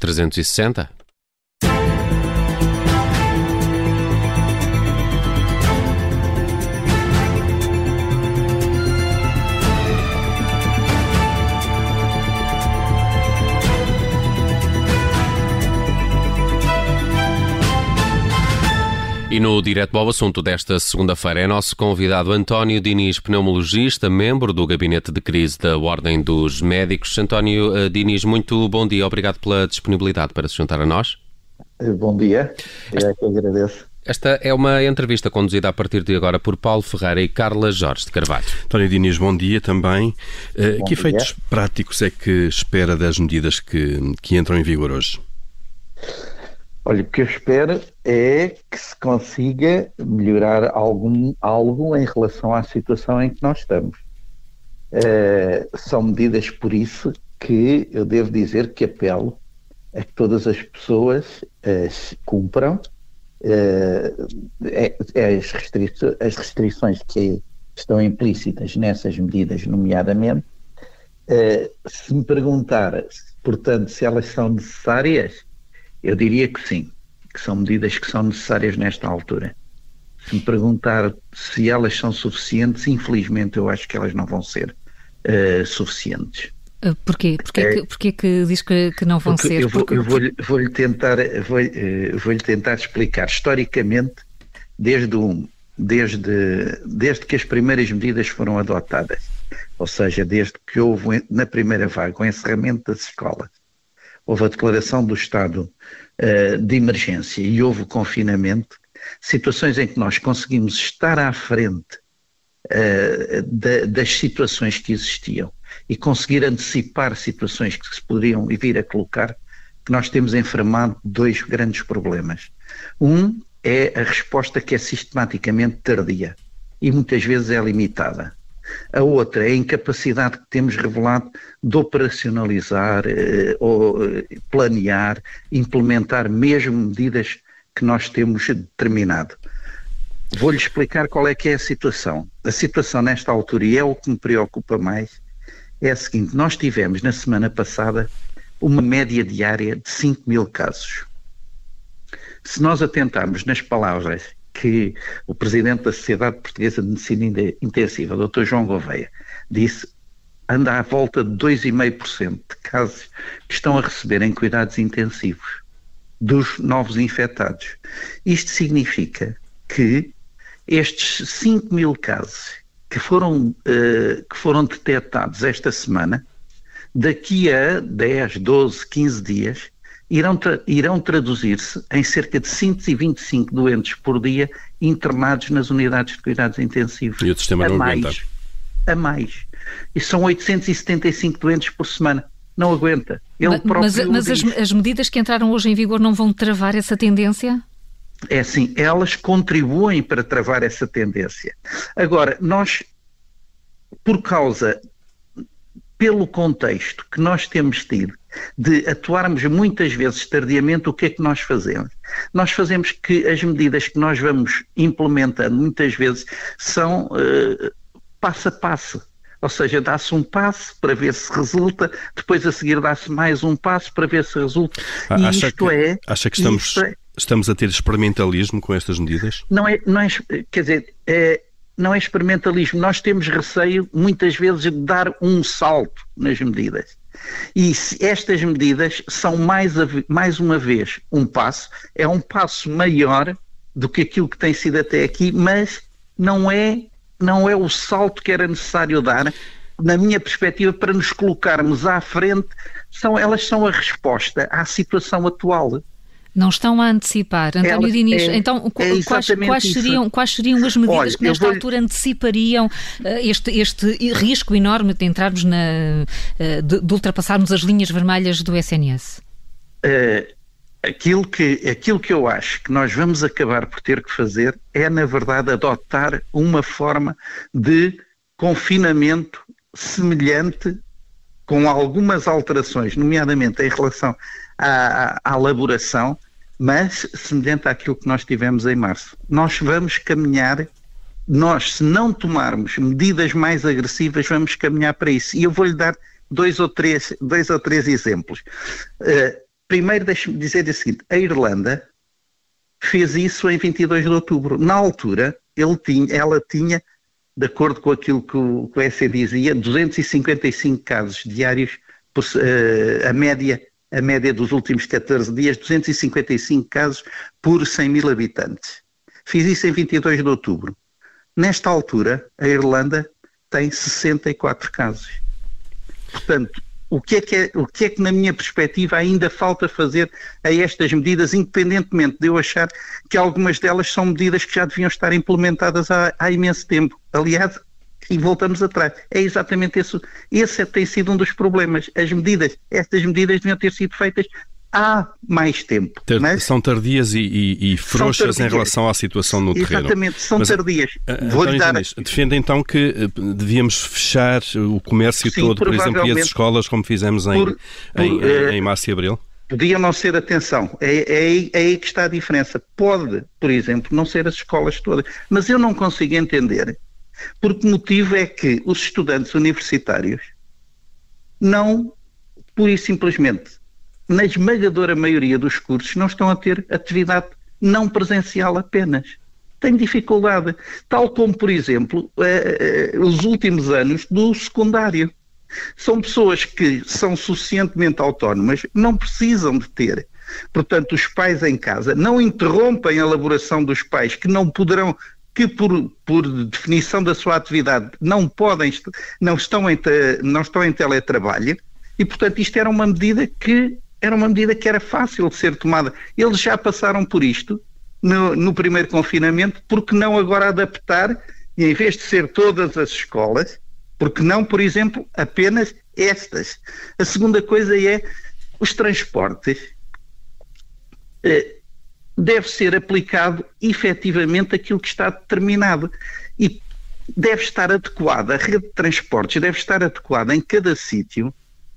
360? E no Direto ao Assunto desta segunda-feira é nosso convidado António Diniz, pneumologista, membro do Gabinete de Crise da Ordem dos Médicos. António uh, Diniz, muito bom dia. Obrigado pela disponibilidade para se juntar a nós. Eh, bom dia. É que agradeço. Esta é uma entrevista conduzida a partir de agora por Paulo Ferreira e Carla Jorge de Carvalho. António Diniz, bom dia também. Uh, bom que efeitos dia. práticos é que espera das medidas que, que entram em vigor hoje? Olha, o que eu espero é que se consiga melhorar algum, algo em relação à situação em que nós estamos. Uh, são medidas, por isso, que eu devo dizer que apelo a que todas as pessoas uh, cumpram uh, as, as restrições que estão implícitas nessas medidas, nomeadamente. se me perguntar, portanto, se elas são necessárias, eu diria que sim, que são medidas que são necessárias nesta altura. Se me perguntar se elas são suficientes, infelizmente eu acho que elas não vão ser uh, suficientes. Uh, porquê? Porquê, é, que, porquê que diz que, que não vão ser? Eu vou-lhe vou vou tentar, vou, uh, vou tentar explicar. Historicamente, desde, um, desde, desde que as primeiras medidas foram adotadas, ou seja, desde que houve na primeira vaga o encerramento das escolas, houve a declaração do estado uh, de emergência e houve o confinamento, situações em que nós conseguimos estar à frente da, das situações que existiam e conseguir antecipar situações que se poderiam vir a colocar, que nós temos enfermado dois grandes problemas. Um é a resposta que é sistematicamente tardia e muitas vezes é limitada. A outra é a incapacidade que temos revelado de operacionalizar, eh, ou eh, planear, implementar mesmo medidas que nós temos determinado. Vou-lhe explicar qual é que é a situação. A situação nesta altura, e é o que me preocupa mais, é a seguinte: nós tivemos na semana passada uma média diária de 5 mil casos. Se nós atentarmos nas palavras que o presidente da Sociedade Portuguesa de Medicina Intensiva, Dr. João Gouveia, disse anda à volta de 2,5% de casos que estão a receber em cuidados intensivos dos novos infectados. Isto significa que estes 5 mil casos que foram, uh, que foram detectados esta semana, daqui a 10, 12, 15 dias, irão, tra irão traduzir-se em cerca de 125 doentes por dia internados nas unidades de cuidados intensivos. E o sistema não mais, aguenta. A mais. E são 875 doentes por semana. Não aguenta. Ele mas mas as, as medidas que entraram hoje em vigor não vão travar essa tendência? É assim, elas contribuem para travar essa tendência. Agora, nós, por causa, pelo contexto que nós temos tido, de atuarmos muitas vezes tardiamente, o que é que nós fazemos? Nós fazemos que as medidas que nós vamos implementando muitas vezes são uh, passo a passo. Ou seja, dá-se um passo para ver se resulta, depois a seguir dá-se mais um passo para ver se resulta. Ah, e acha isto que, é. Acha que estamos, é, estamos a ter experimentalismo com estas medidas? Não é, não é quer dizer, é, não é experimentalismo. Nós temos receio, muitas vezes, de dar um salto nas medidas. E estas medidas são mais, mais uma vez um passo, é um passo maior do que aquilo que tem sido até aqui, mas não é, não é o salto que era necessário dar, na minha perspectiva, para nos colocarmos à frente, são, elas são a resposta à situação atual. Não estão a antecipar. António Ela, Diniz, é, então é quais, quais, seriam, quais seriam as medidas Olha, que nesta vou... altura antecipariam uh, este, este risco enorme de entrarmos na. Uh, de, de, ultrapassarmos as linhas vermelhas do SNS? Uh, eh, aquilo, que, aquilo que eu acho que nós vamos acabar por ter que fazer é, na verdade, adotar uma forma de confinamento semelhante com algumas alterações, nomeadamente em relação à, à elaboração, mas semelhante àquilo que nós tivemos em março. Nós vamos caminhar, nós, se não tomarmos medidas mais agressivas, vamos caminhar para isso. E eu vou-lhe dar dois ou três, dois ou três exemplos. Uh, primeiro deixe-me dizer o seguinte, a Irlanda fez isso em 22 de outubro. Na altura, tinha, ela tinha, de acordo com aquilo que o, que dizia, 255 casos diários, uh, a média a média dos últimos 14 dias, 255 casos por 100 mil habitantes. Fiz isso em 22 de outubro. Nesta altura, a Irlanda tem 64 casos. Portanto, o que, é que é, o que é que, na minha perspectiva, ainda falta fazer a estas medidas, independentemente de eu achar que algumas delas são medidas que já deviam estar implementadas há, há imenso tempo. Aliás, e voltamos atrás. É exatamente isso. Esse tem sido um dos problemas. As medidas, estas medidas deviam ter sido feitas há mais tempo. Ter, mas são tardias e, e, e frouxas tardias. em relação à situação no terreno. Exatamente, são mas, tardias. Vou dar... defende então que eh, devíamos fechar o comércio Sim, todo, por exemplo, e as escolas, como fizemos em, por, por, em, uh, em março e abril? Podia não ser, atenção, é, é, é aí que está a diferença. Pode, por exemplo, não ser as escolas todas, mas eu não consigo entender por que motivo é que os estudantes universitários não, pura e simplesmente, na esmagadora maioria dos cursos, não estão a ter atividade não presencial apenas. Têm dificuldade. Tal como, por exemplo, eh, eh, os últimos anos do secundário. São pessoas que são suficientemente autónomas, não precisam de ter. Portanto, os pais em casa não interrompem a elaboração dos pais, que não poderão que por, por definição da sua atividade não podem, não estão, em, não estão em teletrabalho e, portanto, isto era uma medida que era uma medida que era fácil de ser tomada. Eles já passaram por isto no, no primeiro confinamento, porque não agora adaptar e em vez de ser todas as escolas, porque não, por exemplo, apenas estas. A segunda coisa é os transportes. Eh, deve ser aplicado efetivamente aquilo que está determinado. E deve estar adequada, a rede de transportes deve estar adequada em cada sítio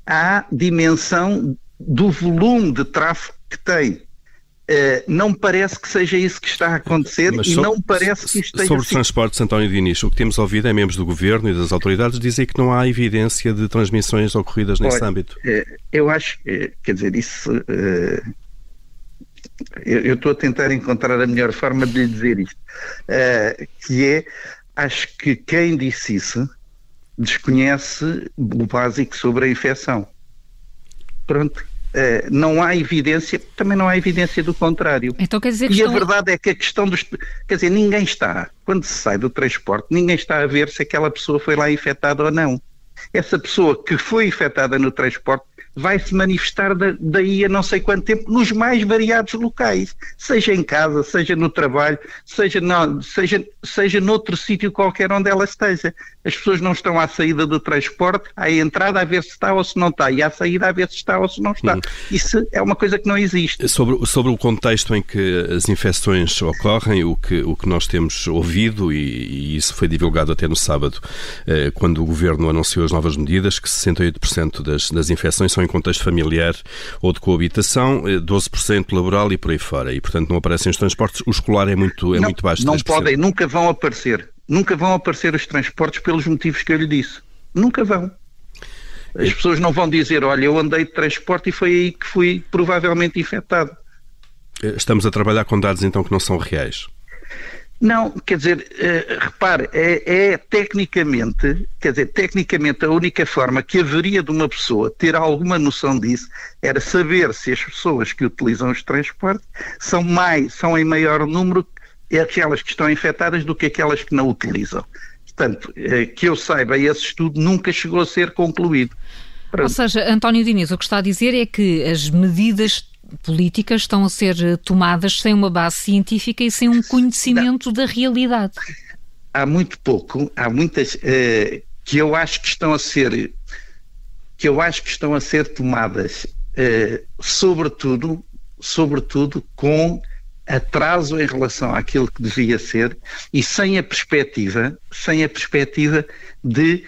à dimensão do volume de tráfego que tem. Uh, não parece que seja isso que está a acontecer Mas e sobre, não parece que isto Sobre os transportes, António Diniz, o que temos ouvido é membros do Governo e das autoridades dizer que não há evidência de transmissões ocorridas nesse Olha, âmbito. Uh, eu acho, uh, quer dizer, isso eu, estou a tentar encontrar a melhor forma de lhe dizer isto, uh, que é, acho que quem disse isso desconhece o básico sobre a infecção. Pronto. Uh, não há evidência, também não há evidência do contrário. Então quer dizer que e estão... a verdade é que a questão dos. Quer dizer, ninguém está, quando se sai do transporte, ninguém está a ver se aquela pessoa foi lá infectada ou não. Essa pessoa que foi infectada no transporte vai se manifestar da, daí a não sei quanto tempo nos mais variados locais, seja em casa, seja no trabalho, seja, no, seja, seja noutro sítio qualquer onde ela esteja. As pessoas não estão à saída do transporte, à entrada a ver se está ou se não está, e à saída a ver se está ou se não está. Hum. Isso é uma coisa que não existe. Sobre, sobre o contexto em que as infecções ocorrem, o que, o que nós temos ouvido, e, e isso foi divulgado até no sábado, eh, quando o Governo anunciou as novas medidas, que 68% das, das infecções são em contexto familiar ou de coabitação, 12% eh, laboral e por aí fora. E, portanto, não aparecem os transportes. O escolar é muito, é não, muito baixo. Não podem, nunca vão aparecer. Nunca vão aparecer os transportes pelos motivos que eu lhe disse. Nunca vão. As pessoas não vão dizer, olha, eu andei de transporte e foi aí que fui provavelmente infectado. Eh, estamos a trabalhar com dados então que não são reais. Não, quer dizer, uh, repare, é, é, tecnicamente, quer dizer, tecnicamente a única forma que haveria de uma pessoa ter alguma noção disso era saber se as pessoas que utilizam os transportes são mais, são em maior número aquelas que estão infectadas do que aquelas que não utilizam. Portanto, uh, que eu saiba, esse estudo nunca chegou a ser concluído. Ou seja, António Diniz, o que está a dizer é que as medidas políticas estão a ser eh, tomadas sem uma base científica e sem um conhecimento Não. da realidade. Há muito pouco, há muitas uh, que eu acho que estão a ser que eu acho que estão a ser tomadas, uh, sobretudo, sobretudo com atraso em relação àquilo que devia ser e sem a perspectiva, sem a perspectiva de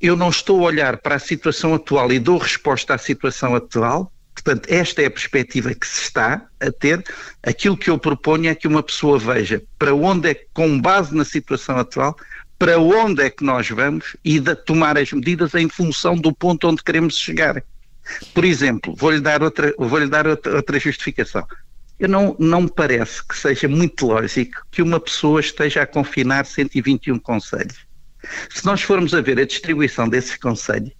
eu não estou a olhar para a situação atual e dou resposta à situação atual, Portanto, esta é a perspectiva que se está a ter. Aquilo que eu proponho é que uma pessoa veja para onde é, com base na situação atual, para onde é que nós vamos e de tomar as medidas em função do ponto onde queremos chegar. Por exemplo, vou-lhe dar, outra, vou -lhe dar outra, outra justificação. Eu não, não me parece que seja muito lógico que uma pessoa esteja a confinar 121 conselhos. Se nós formos a ver a distribuição desses conselhos,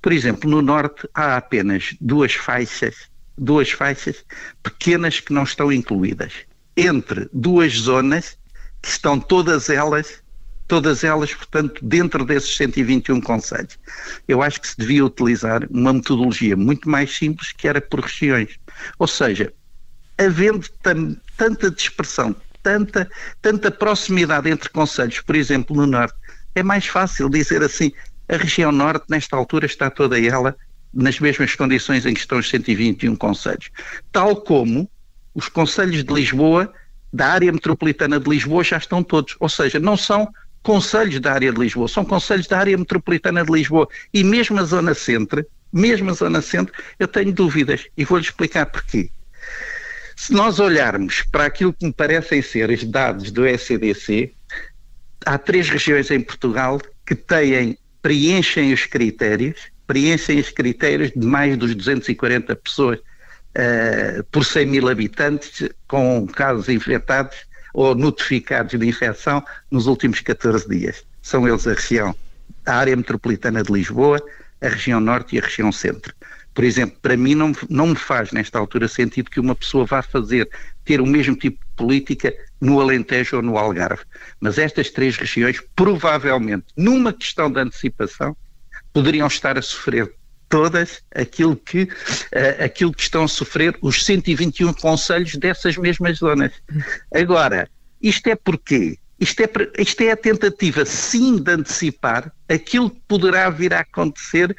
por exemplo, no Norte há apenas duas faixas, duas faixas pequenas que não estão incluídas, entre duas zonas que estão todas elas todas elas, portanto, dentro desses 121 conselhos. Eu acho que se devia utilizar uma metodologia muito mais simples, que era por regiões. Ou seja, havendo tanta dispersão, tanta, tanta proximidade entre conselhos, por exemplo, no Norte, é mais fácil dizer assim, a região Norte, nesta altura, está toda ela nas mesmas condições em que estão os 121 conselhos. Tal como os conselhos de Lisboa, da área metropolitana de Lisboa, já estão todos. Ou seja, não são conselhos da área de Lisboa, são conselhos da área metropolitana de Lisboa. E mesmo a Zona Centro, mesmo a Zona Centro, eu tenho dúvidas e vou-lhe explicar porquê. Se nós olharmos para aquilo que me parecem ser os dados do SCDC, há três regiões em Portugal que têm, preenchem os critérios, preenchem os critérios de mais dos 240 pessoas uh, por 100 mil habitantes com casos infectados ou notificados de infecção nos últimos 14 dias. São eles a região, a área metropolitana de Lisboa, a região norte e a região centro. Por exemplo, para mim não, não me faz nesta altura sentido que uma pessoa vá fazer, ter o mesmo tipo de política no Alentejo ou no Algarve. Mas estas três regiões, provavelmente, numa questão de antecipação, poderiam estar a sofrer todas aquilo que, uh, aquilo que estão a sofrer os 121 conselhos dessas mesmas zonas. Agora, isto é porque isto é, isto é a tentativa, sim, de antecipar aquilo que poderá vir a acontecer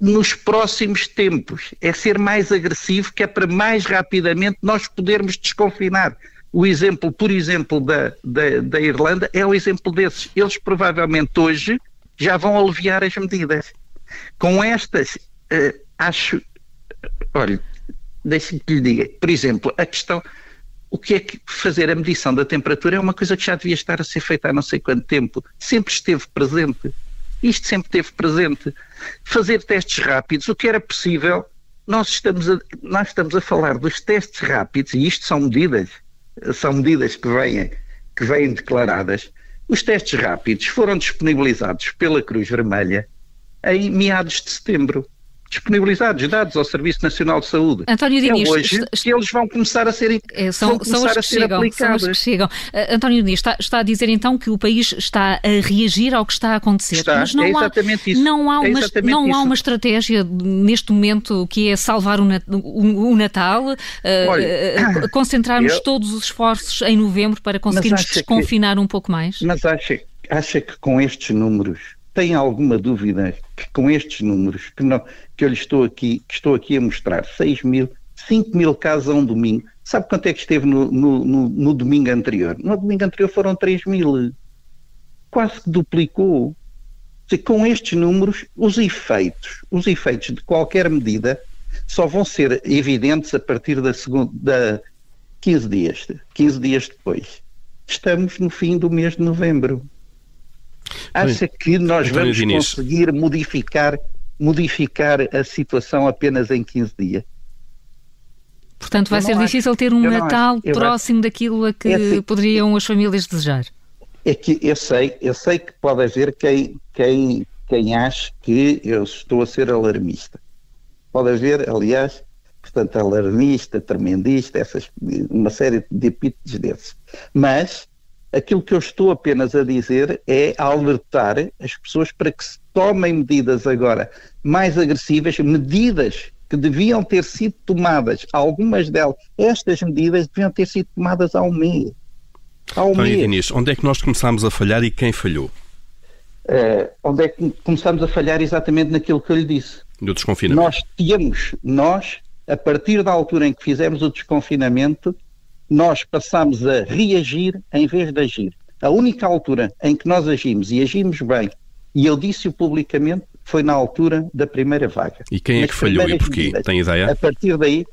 nos próximos tempos. É ser mais agressivo, que é para mais rapidamente nós podermos desconfinar. O exemplo, por exemplo, da, da, da Irlanda é o exemplo desses. Eles provavelmente hoje já vão aliviar as medidas. Com estas, uh, acho. Olha, deixe-me que lhe diga. Por exemplo, a questão. O que é que fazer a medição da temperatura é uma coisa que já devia estar a ser feita há não sei quanto tempo. Sempre esteve presente. Isto sempre esteve presente. Fazer testes rápidos, o que era possível, nós estamos a, nós estamos a falar dos testes rápidos, e isto são medidas, são medidas que vêm, que vêm declaradas. Os testes rápidos foram disponibilizados pela Cruz Vermelha em meados de setembro disponibilizados dados ao Serviço Nacional de Saúde. António Diniz, é hoje que eles vão começar a ser, é, são, são os que chegam, são os que chegam. Uh, António Diniz, está, está, a dizer então que o país está a reagir ao que está a acontecer. Está, mas não é exatamente há, isso. Não há, é uma, não há uma estratégia neste momento que é salvar o, o, o Natal, uh, Olha, uh, concentrarmos eu, todos os esforços em novembro para conseguirmos desconfinar que, um pouco mais? Mas acha, acha que com estes números tem alguma dúvida que com estes números que, não, que eu lhe estou aqui, que estou aqui a mostrar, 6 mil, 5 mil casos a um domingo, sabe quanto é que esteve no, no, no, no domingo anterior? No domingo anterior foram 3 mil, quase que duplicou. Dizer, com estes números, os efeitos, os efeitos de qualquer medida só vão ser evidentes a partir da segunda, da 15 dias, 15 dias depois. Estamos no fim do mês de novembro. Acha que nós António vamos Diniz. conseguir modificar, modificar a situação apenas em 15 dias? Portanto, vai ser acho. difícil ter um Natal próximo acho. daquilo a que é poderiam as famílias desejar. É que eu sei, eu sei que pode haver quem, quem, quem ache que eu estou a ser alarmista. Pode haver, aliás, portanto, alarmista, tremendista, essas, uma série de epítetos desses. Mas Aquilo que eu estou apenas a dizer é alertar as pessoas para que se tomem medidas agora mais agressivas, medidas que deviam ter sido tomadas, algumas delas, estas medidas deviam ter sido tomadas há um mês. Há um mês. Diniz, onde é que nós começámos a falhar e quem falhou? Uh, onde é que começámos a falhar exatamente naquilo que eu lhe disse. Do desconfinamento. Nós tínhamos, nós, a partir da altura em que fizemos o desconfinamento, nós passamos a reagir em vez de agir. A única altura em que nós agimos e agimos bem, e eu disse-o publicamente, foi na altura da primeira vaga. E quem é que falhou e porquê? Medidas. Tem ideia? A partir daí,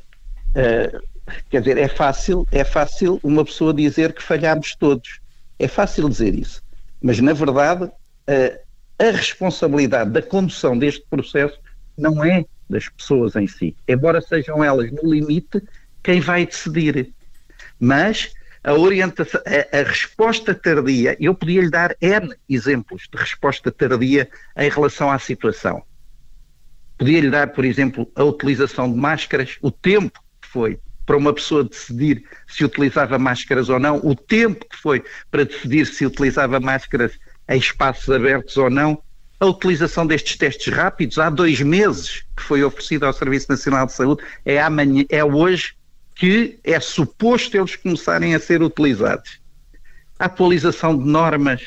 uh, quer dizer, é fácil, é fácil uma pessoa dizer que falhámos todos. É fácil dizer isso. Mas, na verdade, uh, a responsabilidade da condução deste processo não é das pessoas em si, embora sejam elas no limite quem vai decidir. Mas a orientação, a, a, resposta tardia, eu podia lhe dar N exemplos de resposta tardia em relação à situação. Podia lhe dar, por exemplo, a utilização de máscaras, o tempo que foi para uma pessoa decidir se utilizava máscaras ou não, o tempo que foi para decidir se utilizava máscaras em espaços abertos ou não, a utilização destes testes rápidos, há dois meses que foi oferecido ao Serviço Nacional de Saúde, é, amanhã, é hoje que é suposto eles começarem a ser utilizados. A atualização de normas,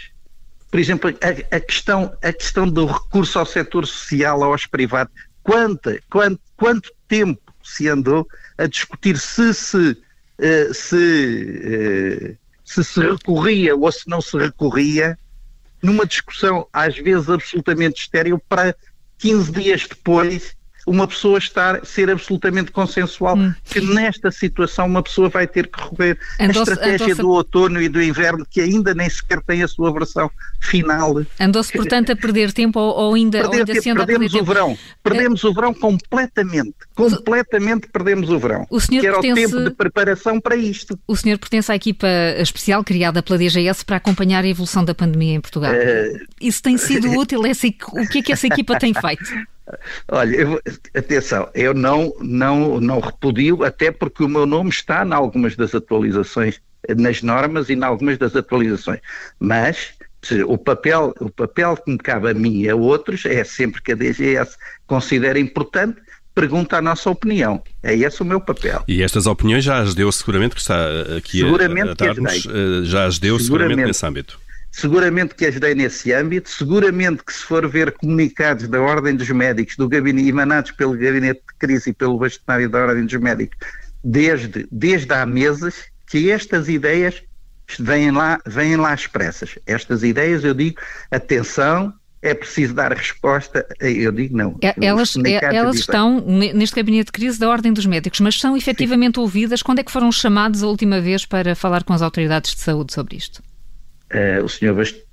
por exemplo, a, a questão, a questão do recurso ao setor social, aos privados, quanto, quanto, quanto tempo se andou a discutir se se, eh, se, eh, se, se recorria ou se não se recorria numa discussão, às vezes absolutamente estéril, para 15 dias depois uma pessoa estar, ser absolutamente consensual, hum. que nesta situação uma pessoa vai ter que recorrer à estratégia do outono e do inverno, que ainda nem sequer tem a sua versão final. Andou-se, portanto, a perder tempo ou, ou ainda, perder, ou ainda se anda a perder o tempo? verão. Perdemos é... o verão completamente. Completamente perdemos o verão. O senhor que era pertence... o tempo de preparação para isto. O senhor pertence à equipa especial criada pela DGS para acompanhar a evolução da pandemia em Portugal. Uh... Isso tem sido útil? Essa, o que é que essa equipa tem feito? Olha, eu, atenção, eu não, não, não repudio, até porque o meu nome está em algumas das atualizações, nas normas e em algumas das atualizações. Mas o papel, o papel que me cabe a mim e a outros é sempre que a DGS considera importante, pergunta a nossa opinião. É esse o meu papel. E estas opiniões já as deu seguramente, que está aqui seguramente a, a dar-nos, eh, já as deu seguramente, seguramente nesse âmbito seguramente que ajudei nesse âmbito, seguramente que se for ver comunicados da Ordem dos Médicos, do gabinete, emanados pelo Gabinete de Crise e pelo Bastonário da Ordem dos Médicos, desde, desde há meses, que estas ideias vêm lá, vêm lá expressas. Estas ideias, eu digo, atenção, é preciso dar resposta. Eu digo não. É, elas, é, elas estão neste gabinete de crise da Ordem dos Médicos, mas são efetivamente Sim. ouvidas. Quando é que foram chamados a última vez para falar com as autoridades de saúde sobre isto? Uh, o senhor Bast...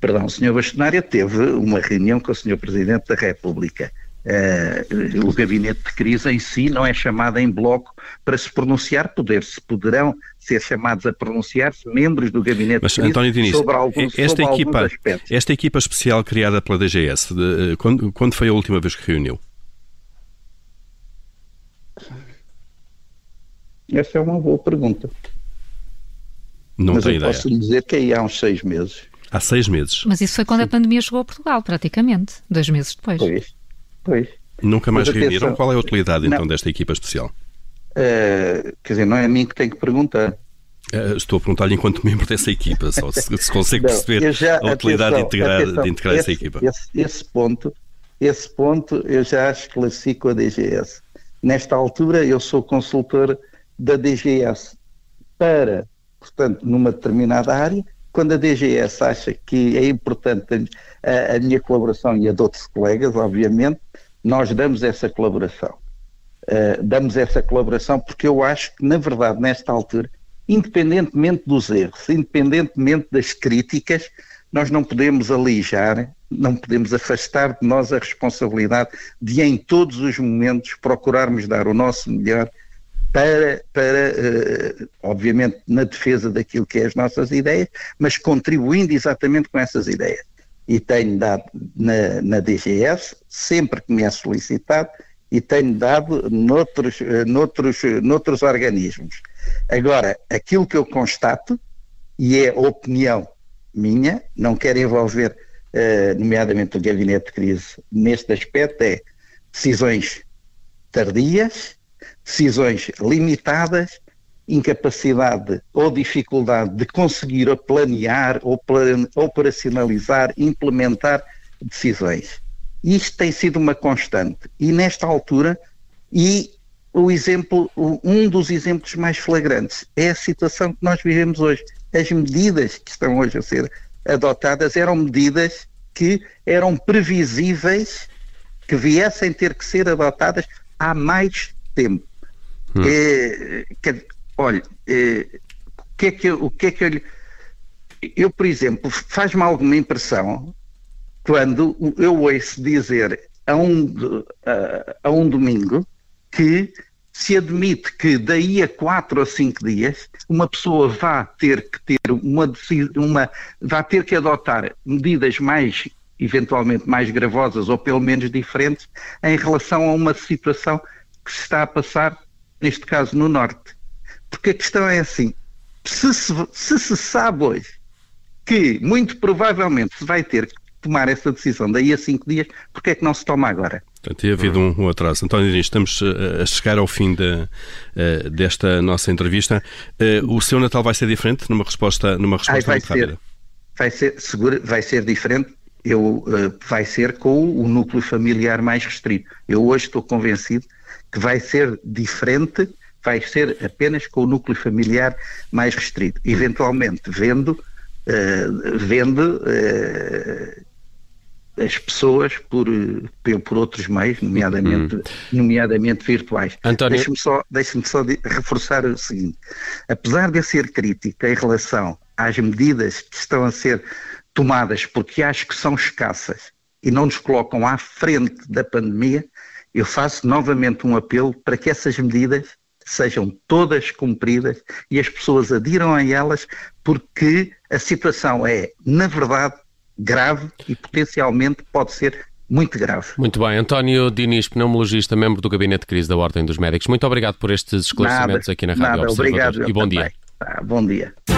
Perdão, o senhor Bastonária teve uma reunião com o senhor Presidente da República. Uh, o gabinete de crise em si não é chamado em bloco para se pronunciar, poder -se, poderão ser chamados a pronunciar-se membros do gabinete Mas, de crise António Diniz, sobre alguns, esta sobre equipa, aspectos. Esta equipa especial criada pela DGS, de, quando, quando foi a última vez que reuniu? Essa é uma boa pergunta. Não Mas eu ideia. posso lhe dizer que aí há uns seis meses. Há seis meses. Mas isso foi quando Sim. a pandemia chegou a Portugal, praticamente, dois meses depois. Pois, pois. Nunca mais reuniram? Atenção, Qual é a utilidade então desta equipa especial? Uh, quer dizer, não é a mim que tenho que perguntar. Uh, estou a perguntar-lhe enquanto membro dessa equipa, só se, se consegue não, perceber já, a utilidade atenção, de integrar, atenção, de integrar esse, essa equipa. Esse, esse, ponto, esse ponto eu já esclareci com a DGS. Nesta altura eu sou consultor da DGS para portanto, numa determinada área, quando a DGS acha que é importante a, a minha colaboração e a de outros colegas, obviamente, nós damos essa colaboração. Uh, damos essa colaboração porque eu acho que, na verdade, nesta altura, independentemente dos erros, independentemente das críticas, nós não podemos alijar, não podemos afastar de nós a responsabilidade de, em todos os momentos, procurarmos dar o nosso melhor para, para uh, obviamente, na defesa daquilo que é as nossas ideias, mas contribuindo exatamente com essas ideias. E tenho dado na, na DGS, sempre que me é solicitado, e tenho dado noutros, uh, noutros, noutros organismos. Agora, aquilo que eu constato, e é opinião minha, não quero envolver, nomeadamente o gabinete de crise, neste aspecto, é decisões tardias, decisões limitadas, incapacidade ou dificuldade de conseguir planear ou operacionalizar, implementar decisões. Isto tem sido uma constante. E nesta altura, e o exemplo, um dos exemplos mais flagrantes é a situação que nós vivemos hoje. As medidas que estão hoje a ser adotadas eram medidas que eram previsíveis que viessem ter que ser adotadas há mais tempo. Hum. É, que, olha, é, o que é que eu, o que é que eu, eu por exemplo, faz-me alguma impressão quando eu ouço dizer a um, a, a um domingo que se admite que daí a quatro ou cinco dias uma pessoa vá ter que ter uma, uma vá ter que adotar medidas mais eventualmente mais gravosas ou pelo menos diferentes em relação a uma situação que se está a passar neste caso no norte porque a questão é assim se se, se, se sabe hoje que muito provavelmente se vai ter que tomar essa decisão daí a cinco dias, porque é que não se toma agora? Portanto, tem havido um, um atraso. António Diniz, estamos uh, a chegar ao fim de, uh, desta nossa entrevista. Uh, o seu Natal vai ser diferente numa resposta, numa resposta Ai, muito ser, rápida? Vai ser, seguro, vai ser diferente. Eu, vai ser com o núcleo familiar mais restrito. Eu hoje estou convencido que vai ser diferente, vai ser apenas com o núcleo familiar mais restrito. Eventualmente, vendo, vendo as pessoas por, por outros meios, nomeadamente, hum. nomeadamente virtuais. António... Deixe-me só, deixe só reforçar o seguinte: apesar de eu ser crítico em relação às medidas que estão a ser tomadas, porque acho que são escassas e não nos colocam à frente da pandemia, eu faço novamente um apelo para que essas medidas sejam todas cumpridas e as pessoas adiram a elas, porque a situação é, na verdade, grave e potencialmente pode ser muito grave. Muito bem. António Diniz, pneumologista, membro do Gabinete de Crise da Ordem dos Médicos. Muito obrigado por estes esclarecimentos nada, aqui na Rádio nada, Observador. Obrigado, e bom também. dia. Ah, bom dia.